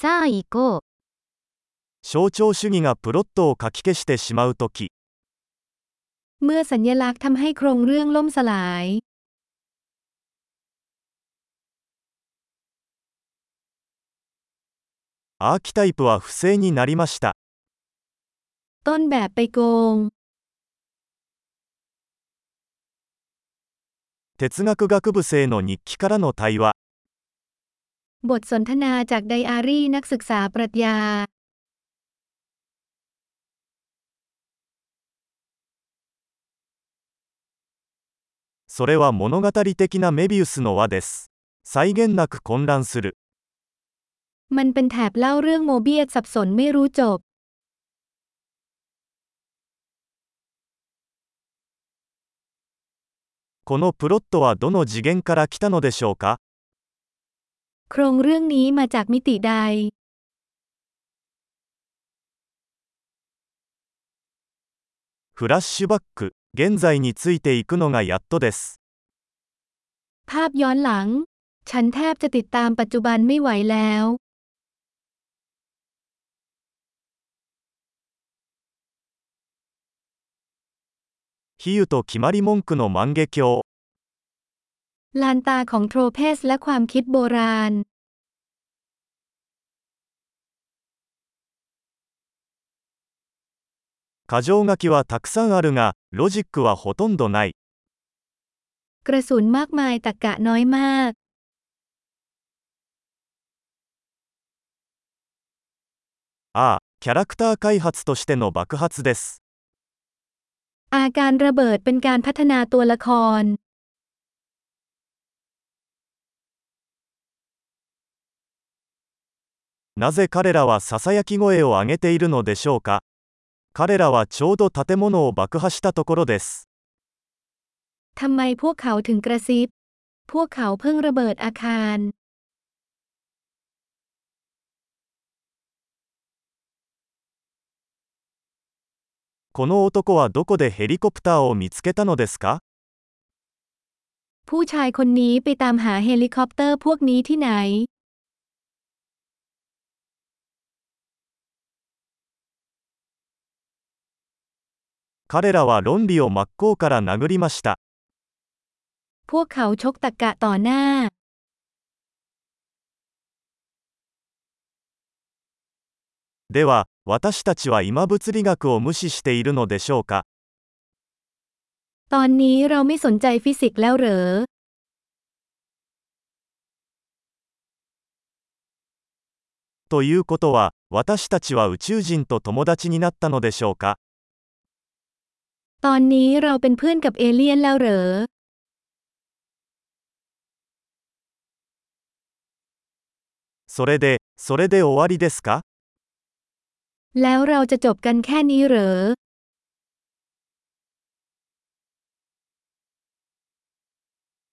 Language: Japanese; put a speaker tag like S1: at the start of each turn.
S1: さあ行こう。
S2: 象徴主義がプロットを書き消してしまうとき、
S3: เมื่อสัญลักษณ์ทำให้โครงเรื่องล่มสลาย
S2: アーキタイプは不正になりました。
S3: ต้นแบบไปโกง
S2: 哲学学部生の日記からの対話。
S3: บทสนทนาจากไดอารี่นักศึกษาปรัชญา
S2: それは物語的なメビウスの輪です。際限なく混乱する。
S3: มันเป็นแถบเล่าเรื่องโมเบียสสับสนไม่รู้จบ
S2: このプロットはどの次元から来たのでしょうか
S3: โครงเรื่องนี้มาจากมิติใด
S2: フラッシュバック、現在についていくのがやっとです。
S3: ภาพย้อนหลัง ฉันแทบจะติดตามปัจจุบันไม่ไหวแล้ว
S2: 比喩と決まり文句の万華鏡。
S3: ลานตาของโทรเพสและความคิดโบราณ
S2: 箇条書きはたくさんあるが、ロジックはほとんどない。
S3: กระสุนมากมายตะกะน้อยมาก
S2: ああ、キャラクター開発としての爆発です。
S3: อาการระเบิดเป็นการพัฒนาตัวละคร
S2: なぜ彼らはささやき声を上げているのでしょうか彼らはちょうど建物を爆破したところです。
S3: ทำไมพวกเขาถึงกระซิบ พวกเขาเพิ่งระเบิดอาคาร
S2: この男はどこでヘリコプターを見つけたのですか
S3: ผู้ชายคนนี้ไปตามหาเฮลิคอปเตอร์พวกนี้ที่ไหน
S2: 彼らは論理を真っ向から殴りました。
S3: พวกเขาชกตะกะต่อหน้า
S2: では、私たちは今物理学を無視しているのでしょうか
S3: ตอนนี้เราไม่สนใจฟิสิกส์แล้วเหรอ
S2: ということは、私たちは宇宙人と友達になったのでしょうか
S3: ตอนนี้เราเป็นเพื่อนกับเอเลี่ยนแล้วเหรอ
S2: それで、それで終わりですか
S3: แล้วเราจะจบกันแค่นี้เหรอ